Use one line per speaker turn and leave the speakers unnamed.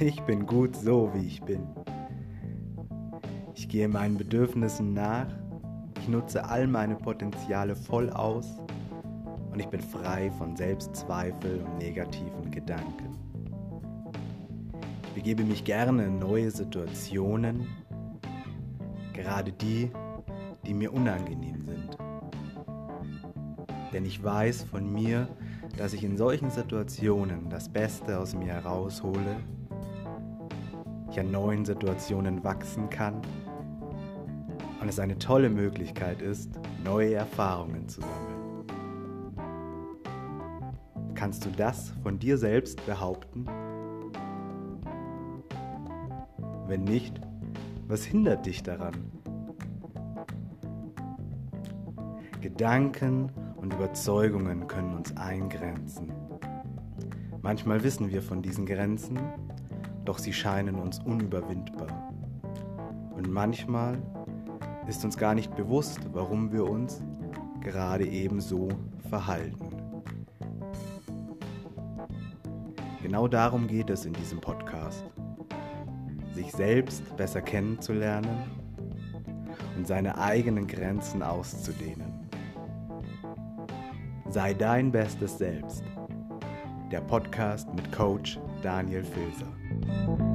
Ich bin gut so, wie ich bin. Ich gehe meinen Bedürfnissen nach, ich nutze all meine Potenziale voll aus und ich bin frei von Selbstzweifel und negativen Gedanken. Ich begebe mich gerne in neue Situationen, gerade die, die mir unangenehm sind. Denn ich weiß von mir, dass ich in solchen Situationen das Beste aus mir heraushole, an neuen Situationen wachsen kann und es eine tolle Möglichkeit ist, neue Erfahrungen zu sammeln. Kannst du das von dir selbst behaupten? Wenn nicht, was hindert dich daran? Gedanken und Überzeugungen können uns eingrenzen. Manchmal wissen wir von diesen Grenzen, doch sie scheinen uns unüberwindbar. Und manchmal ist uns gar nicht bewusst, warum wir uns gerade eben so verhalten. Genau darum geht es in diesem Podcast. Sich selbst besser kennenzulernen und seine eigenen Grenzen auszudehnen. Sei dein bestes Selbst der Podcast mit Coach Daniel Filser.